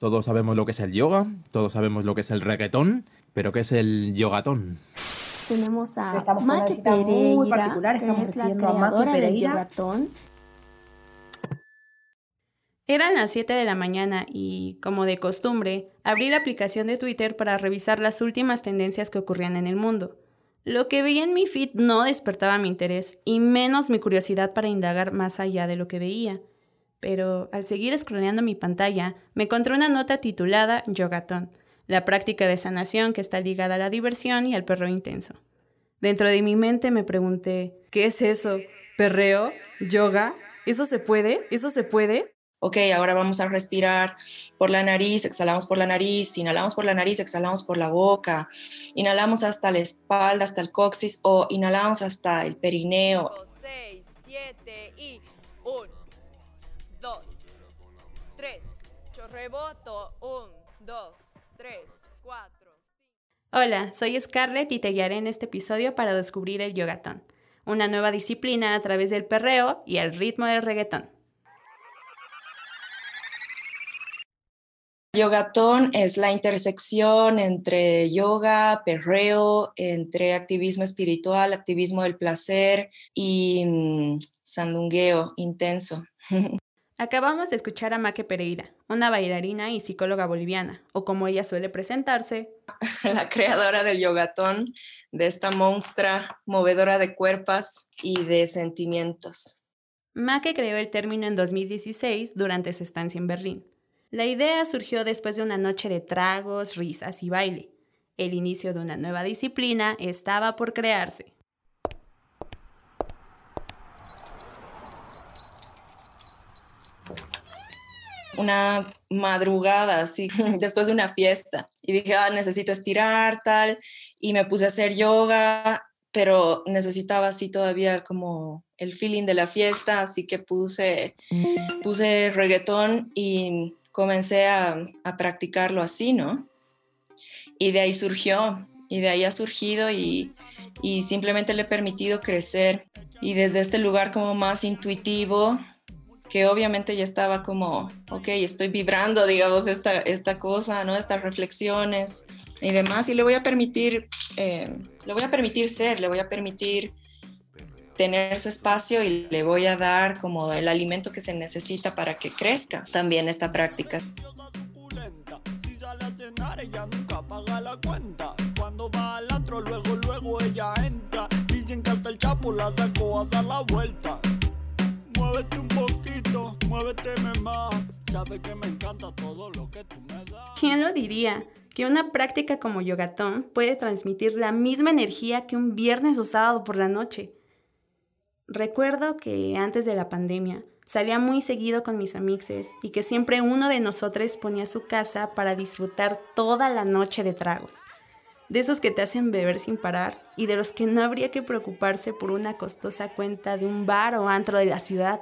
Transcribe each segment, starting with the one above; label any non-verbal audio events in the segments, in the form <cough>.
Todos sabemos lo que es el yoga, todos sabemos lo que es el reggaetón, pero ¿qué es el yogatón? Tenemos a Maki Pereira, que es la creadora del yogatón. Eran las 7 de la mañana y, como de costumbre, abrí la aplicación de Twitter para revisar las últimas tendencias que ocurrían en el mundo. Lo que veía en mi feed no despertaba mi interés y menos mi curiosidad para indagar más allá de lo que veía pero al seguir scrolleando mi pantalla me encontré una nota titulada Yogatón, la práctica de sanación que está ligada a la diversión y al perro intenso. Dentro de mi mente me pregunté, ¿qué es eso? ¿Perreo? ¿Yoga? ¿Eso se puede? ¿Eso se puede? Ok, ahora vamos a respirar por la nariz, exhalamos por la nariz, inhalamos por la nariz, exhalamos por la boca, inhalamos hasta la espalda, hasta el coxis o inhalamos hasta el perineo. 6, 7 y Chorreboto, un, dos, tres, cuatro. Hola, soy Scarlett y te guiaré en este episodio para descubrir el yogatón, una nueva disciplina a través del perreo y el ritmo del reggaetón. Yogatón es la intersección entre yoga, perreo, entre activismo espiritual, activismo del placer y mm, sandungueo intenso. <laughs> Acabamos de escuchar a Maque Pereira, una bailarina y psicóloga boliviana, o como ella suele presentarse, <laughs> la creadora del yogatón, de esta monstrua movedora de cuerpos y de sentimientos. Maque creó el término en 2016 durante su estancia en Berlín. La idea surgió después de una noche de tragos, risas y baile. El inicio de una nueva disciplina estaba por crearse. Una madrugada, así, <laughs> después de una fiesta. Y dije, ah, necesito estirar, tal. Y me puse a hacer yoga, pero necesitaba así todavía como el feeling de la fiesta, así que puse, puse reggaetón y comencé a, a practicarlo así, ¿no? Y de ahí surgió, y de ahí ha surgido y, y simplemente le he permitido crecer. Y desde este lugar como más intuitivo, que obviamente ya estaba como, ok, estoy vibrando, digamos, esta, esta cosa, ¿no? Estas reflexiones y demás, y le voy a permitir, eh, le voy a permitir ser, le voy a permitir tener su espacio y le voy a dar como el alimento que se necesita para que crezca también esta práctica. Dicen que hasta el chapo la sacó a dar la vuelta muévete un muévete. Sabe que me encanta todo lo que tú me das. ¿Quién lo diría? Que una práctica como yogatón puede transmitir la misma energía que un viernes o sábado por la noche. Recuerdo que antes de la pandemia salía muy seguido con mis amixes y que siempre uno de nosotros ponía su casa para disfrutar toda la noche de tragos de esos que te hacen beber sin parar y de los que no habría que preocuparse por una costosa cuenta de un bar o antro de la ciudad.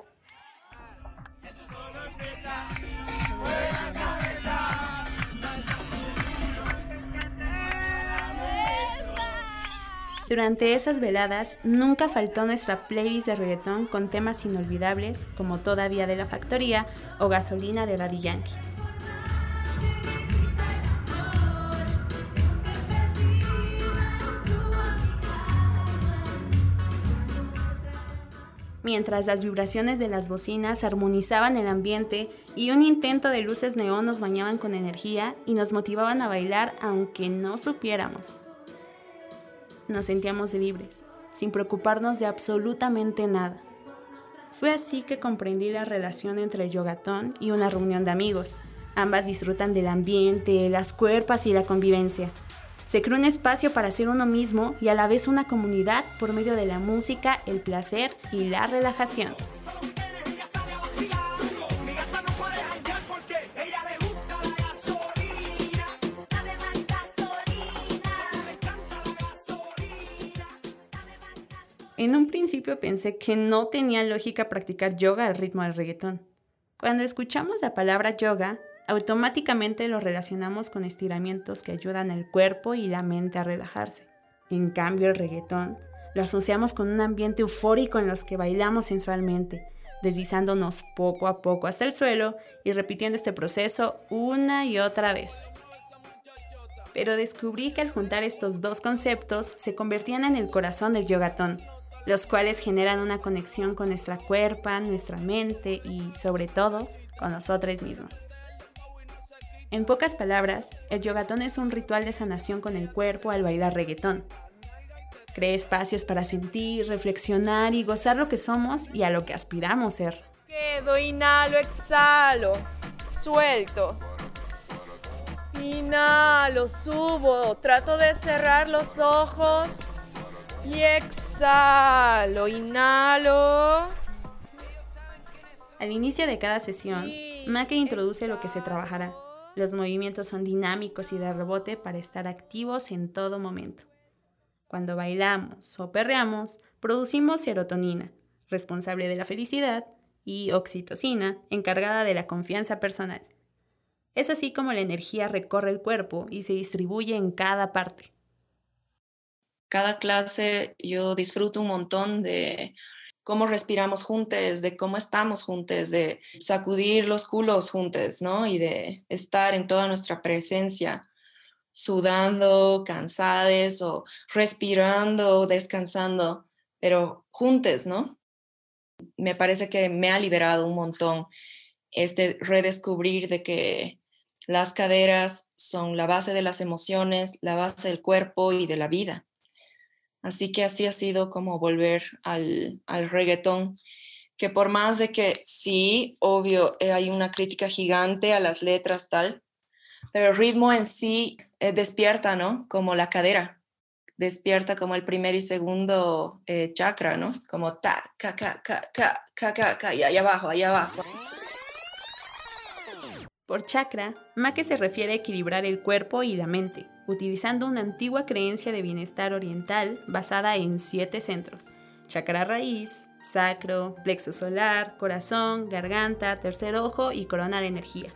Durante esas veladas nunca faltó nuestra playlist de reggaetón con temas inolvidables como Todavía de la Factoría o Gasolina de Daddy Yankee. mientras las vibraciones de las bocinas armonizaban el ambiente y un intento de luces neón nos bañaban con energía y nos motivaban a bailar aunque no supiéramos. Nos sentíamos libres, sin preocuparnos de absolutamente nada. Fue así que comprendí la relación entre el yogatón y una reunión de amigos. Ambas disfrutan del ambiente, las cuerpas y la convivencia. Se crea un espacio para ser uno mismo y a la vez una comunidad por medio de la música, el placer y la relajación. En un principio pensé que no tenía lógica practicar yoga al ritmo del reggaetón. Cuando escuchamos la palabra yoga, automáticamente lo relacionamos con estiramientos que ayudan al cuerpo y la mente a relajarse. En cambio, el reggaetón lo asociamos con un ambiente eufórico en los que bailamos sensualmente, deslizándonos poco a poco hasta el suelo y repitiendo este proceso una y otra vez. Pero descubrí que al juntar estos dos conceptos se convertían en el corazón del yogatón, los cuales generan una conexión con nuestra cuerpa, nuestra mente y, sobre todo, con nosotros mismos. En pocas palabras, el yogatón es un ritual de sanación con el cuerpo al bailar reggaetón. Cree espacios para sentir, reflexionar y gozar lo que somos y a lo que aspiramos ser. Quedo, inhalo, exhalo, suelto. Inhalo, subo, trato de cerrar los ojos y exhalo, inhalo. Al inicio de cada sesión, Make introduce lo que se trabajará. Los movimientos son dinámicos y de rebote para estar activos en todo momento. Cuando bailamos o perreamos, producimos serotonina, responsable de la felicidad, y oxitocina, encargada de la confianza personal. Es así como la energía recorre el cuerpo y se distribuye en cada parte. Cada clase yo disfruto un montón de cómo respiramos juntos, de cómo estamos juntos, de sacudir los culos juntos, ¿no? Y de estar en toda nuestra presencia, sudando, cansados o respirando, descansando, pero juntos, ¿no? Me parece que me ha liberado un montón este redescubrir de que las caderas son la base de las emociones, la base del cuerpo y de la vida. Así que así ha sido como volver al, al reggaetón, que por más de que sí, obvio, eh, hay una crítica gigante a las letras tal, pero el ritmo en sí eh, despierta, ¿no? Como la cadera, despierta como el primer y segundo eh, chakra, ¿no? Como ta, ca, ca, ca, ca, ca, ca, ca, y ahí abajo, ahí abajo. Por chakra, Make se refiere a equilibrar el cuerpo y la mente, utilizando una antigua creencia de bienestar oriental basada en siete centros. Chakra raíz, sacro, plexo solar, corazón, garganta, tercer ojo y corona de energía.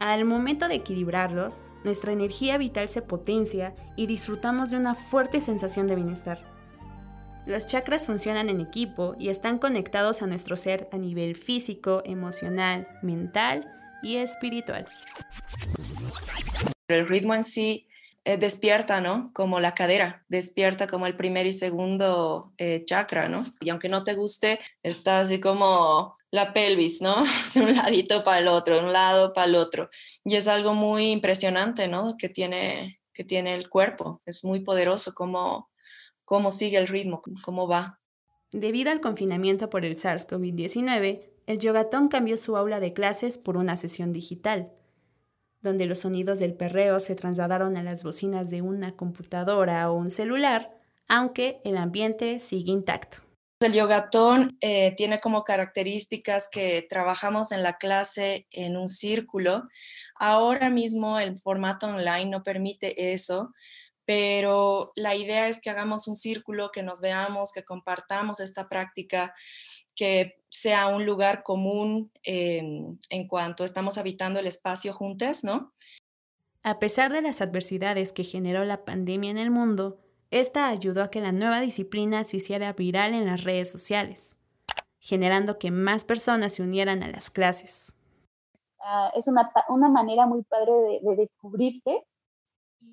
Al momento de equilibrarlos, nuestra energía vital se potencia y disfrutamos de una fuerte sensación de bienestar. Los chakras funcionan en equipo y están conectados a nuestro ser a nivel físico, emocional, mental y espiritual. El ritmo en sí eh, despierta, ¿no? Como la cadera, despierta como el primer y segundo eh, chakra, ¿no? Y aunque no te guste, está así como la pelvis, ¿no? <laughs> De un ladito para el otro, de un lado para el otro. Y es algo muy impresionante, ¿no? Que tiene, que tiene el cuerpo. Es muy poderoso cómo, cómo sigue el ritmo, cómo va. Debido al confinamiento por el SARS-CoV-19, el yogatón cambió su aula de clases por una sesión digital, donde los sonidos del perreo se trasladaron a las bocinas de una computadora o un celular, aunque el ambiente sigue intacto. El yogatón eh, tiene como características que trabajamos en la clase en un círculo. Ahora mismo el formato online no permite eso, pero la idea es que hagamos un círculo, que nos veamos, que compartamos esta práctica que sea un lugar común em, en cuanto estamos habitando el espacio juntas, ¿no? A pesar de las adversidades que generó la pandemia en el mundo, esta ayudó a que la nueva disciplina se hiciera viral en las redes sociales, generando que más personas se unieran a las clases. Ah, es una, manera muy padre de, descubrirte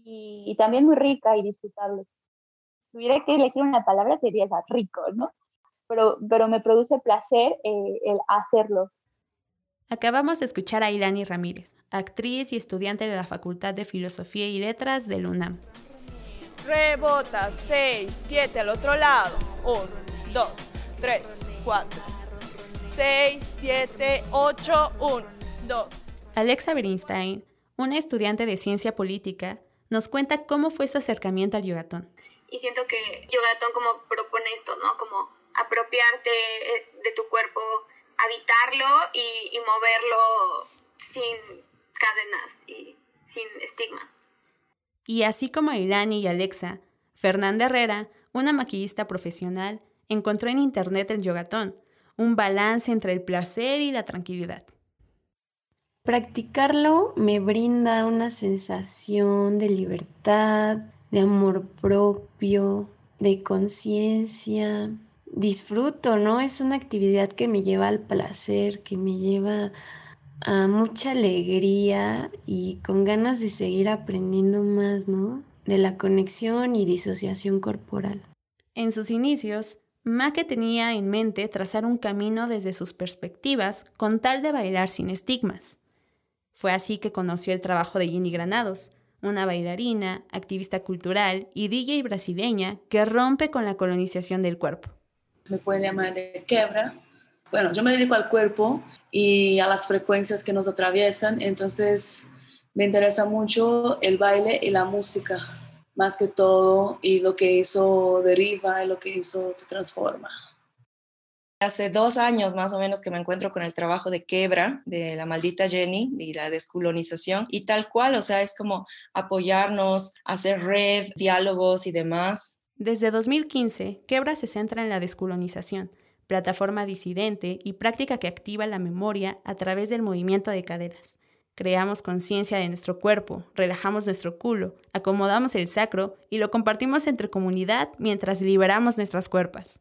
y, y, también muy rica y disfrutable. Si tuviera que elegir una palabra sería esa, rico, ¿no? pero, pero me produce placer eh, el hacerlo. Acabamos de escuchar a Ilani Ramírez, actriz y estudiante de la Facultad de Filosofía y Letras del UNAM. Rebota, 6, 7 al otro lado. 1, 2, 3, 4. 6, 7, 8, 1, 2. Alexa Bernstein, una estudiante de ciencia política, nos cuenta cómo fue su acercamiento al yogatón. Y siento que yogatón como propone esto, ¿no? Como apropiarte eh, de tu cuerpo, habitarlo y, moverlo sin cadenas y sin estigma. Y así como Ilani y Alexa, Fernanda Herrera, una maquillista profesional, encontró en internet el yogatón, un balance entre el placer y la tranquilidad. Practicarlo me brinda una sensación de libertad, de amor propio, de conciencia, disfruto, ¿no? Es una actividad que me lleva al placer, que me lleva a mucha alegría y con ganas de seguir aprendiendo más, ¿no? De la conexión y disociación corporal. En sus inicios, Make tenía en mente trazar un camino desde sus perspectivas con tal de bailar sin estigmas. Fue así que conoció el trabajo de Ginny Granados, una bailarina, activista cultural y DJ brasileña que rompe con la colonización del cuerpo. Se puede llamar de quebra. Bueno, yo me dedico al cuerpo y a las frecuencias que nos atraviesan, entonces me interesa mucho el baile y la música más que todo, y lo que hizo deriva y lo que hizo se transforma. Hace dos años más o menos que me encuentro con el trabajo de Quebra, de la maldita Jenny y la descolonización, y tal cual, o sea, es como apoyarnos, hacer red, diálogos y demás. Desde 2015, Quebra se centra en la descolonización, plataforma disidente y práctica que activa la memoria a través del movimiento de caderas Creamos conciencia de nuestro cuerpo, relajamos nuestro culo, acomodamos el sacro y lo compartimos entre comunidad mientras liberamos nuestras cuerpas.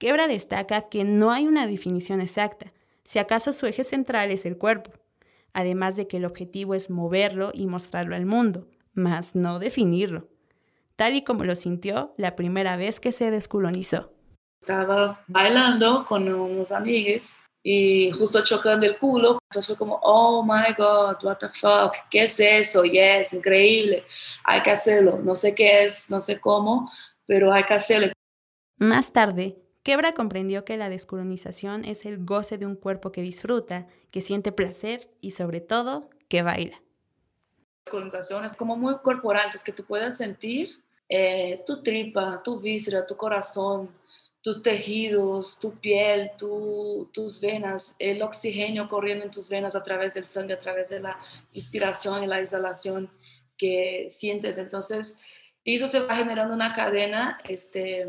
Quebra destaca que no hay una definición exacta, si acaso su eje central es el cuerpo, además de que el objetivo es moverlo y mostrarlo al mundo, mas no definirlo, tal y como lo sintió la primera vez que se descolonizó. Estaba bailando con unos amigos y justo chocando el culo. Entonces fue como, oh my God, what the fuck, ¿qué es eso? Yes, increíble, hay que hacerlo. No sé qué es, no sé cómo, pero hay que hacerlo. Más tarde, Quebra comprendió que la descolonización es el goce de un cuerpo que disfruta, que siente placer y sobre todo que baila. La descolonización es como muy corporal, es que tú puedas sentir eh, tu tripa, tu víscera, tu corazón, tus tejidos, tu piel, tus venas, el oxígeno corriendo en tus venas a través del sangre, a través de la inspiración y la exhalación que sientes. Entonces, eso se va generando una cadena este,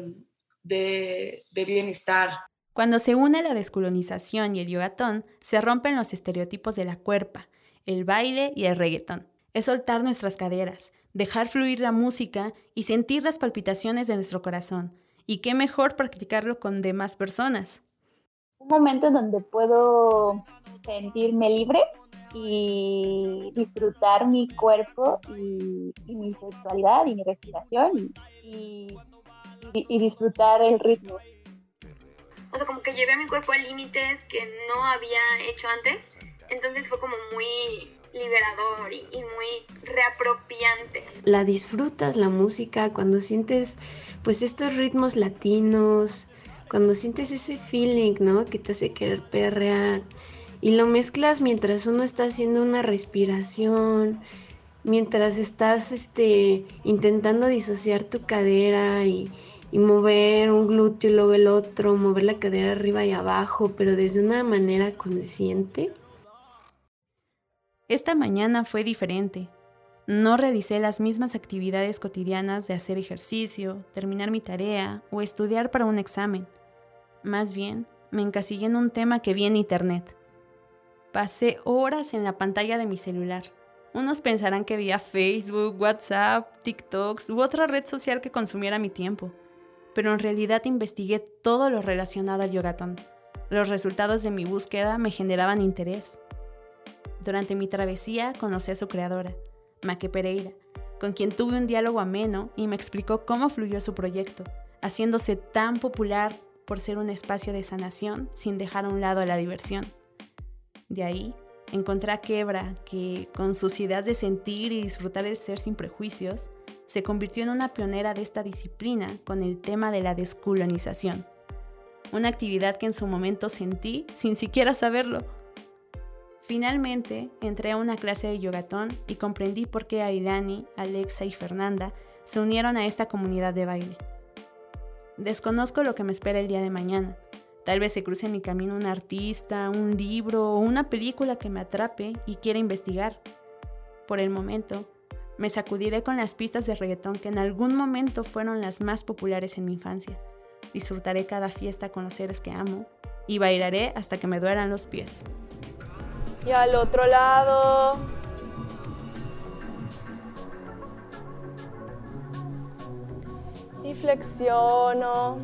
de, de bienestar. Cuando se une la descolonización y el yogatón, se rompen los estereotipos de la cuerpa, el baile y el reggaetón. Es soltar nuestras caderas, dejar fluir la música y sentir las palpitaciones de nuestro corazón y qué mejor practicarlo con demás personas. Un momento en donde puedo sentirme libre y disfrutar mi cuerpo y, mi sexualidad y mi respiración y, y, disfrutar el ritmo. O sea, como que llevé a mi cuerpo a límites que no había hecho antes, entonces fue como muy liberador y, y muy reapropiante. La disfrutas la música cuando sientes pues estos ritmos latinos, cuando sientes ese feeling, ¿no? Que te hace querer perrear y lo mezclas mientras uno está haciendo una respiración, mientras estás este, intentando disociar tu cadera y, y mover un glúteo y luego el otro, mover la cadera arriba y abajo, pero desde una manera consciente. Esta mañana fue diferente. No realicé las mismas actividades cotidianas de hacer ejercicio, terminar mi tarea o estudiar para un examen. Más bien, me encasillé en un tema que vi en internet. Pasé horas en la pantalla de mi celular. Unos pensarán que veía Facebook, WhatsApp, TikToks u otra red social que consumiera mi tiempo, pero en realidad investigué todo lo relacionado al yogatón. Los resultados de mi búsqueda me generaban interés. Durante mi travesía conocí a su creadora, Maque Pereira, con quien tuve un diálogo ameno y me explicó cómo fluyó su proyecto, haciéndose tan popular por ser un espacio de sanación sin dejar a un lado la diversión. De ahí encontré a Quebra, que con sus ideas de sentir y disfrutar el ser sin prejuicios, se convirtió en una pionera de esta disciplina con el tema de la descolonización. Una actividad que en su momento sentí sin siquiera saberlo, Finalmente, entré a una clase de yogatón y comprendí por qué Ailani, Alexa y Fernanda se unieron a esta comunidad de baile. Desconozco lo que me espera el día de mañana. Tal vez se cruce en mi camino un artista, un libro o una película que me atrape y quiera investigar. Por el momento, me sacudiré con las pistas de reggaetón que en algún momento fueron las más populares en mi infancia. Disfrutaré cada fiesta con los seres que amo y bailaré hasta que me dueran los pies. Y al otro lado. Y flexiono.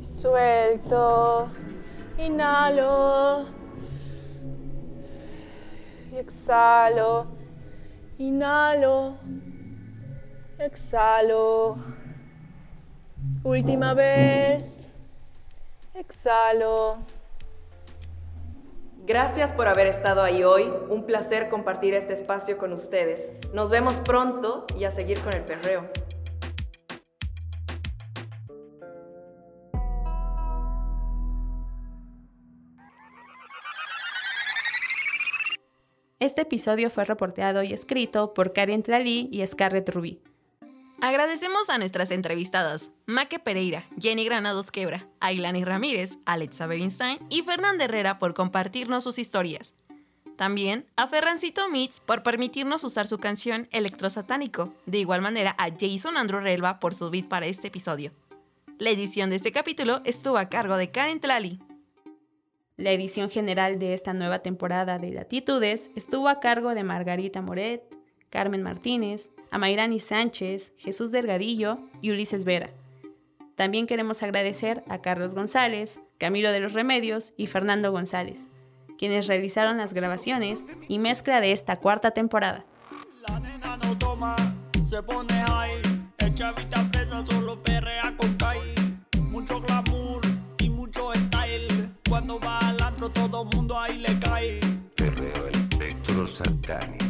Suelto. Inhalo. Exhalo. Inhalo. Exhalo. Última vez. Exhalo. Gracias por haber estado ahí hoy. Un placer compartir este espacio con ustedes. Nos vemos pronto y a seguir con el perreo. Este episodio fue reporteado y escrito por Karen Tralí y Scarlett Rubí. Agradecemos a nuestras entrevistadas, Maque Pereira, Jenny Granados Quebra, Ailani Ramírez, Alexa Berinstein y Fernanda Herrera por compartirnos sus historias. También a Ferrancito Mitz por permitirnos usar su canción Electrosatánico. De igual manera a Jason Andrew Relva por su beat para este episodio. La edición de este capítulo estuvo a cargo de Karen Tlali. La edición general de esta nueva temporada de Latitudes estuvo a cargo de Margarita Moret, Carmen Martínez, Amairani Sánchez, Jesús Delgadillo y Ulises Vera. También queremos agradecer a Carlos González, Camilo de los Remedios y Fernando González, quienes realizaron las grabaciones y mezcla de esta cuarta temporada. La nena no toma, se pone high. El chavita fresa solo perrea con Kai. Mucho glamour y mucho style. Cuando va todo mundo ahí le cae. Perreo electro satánico.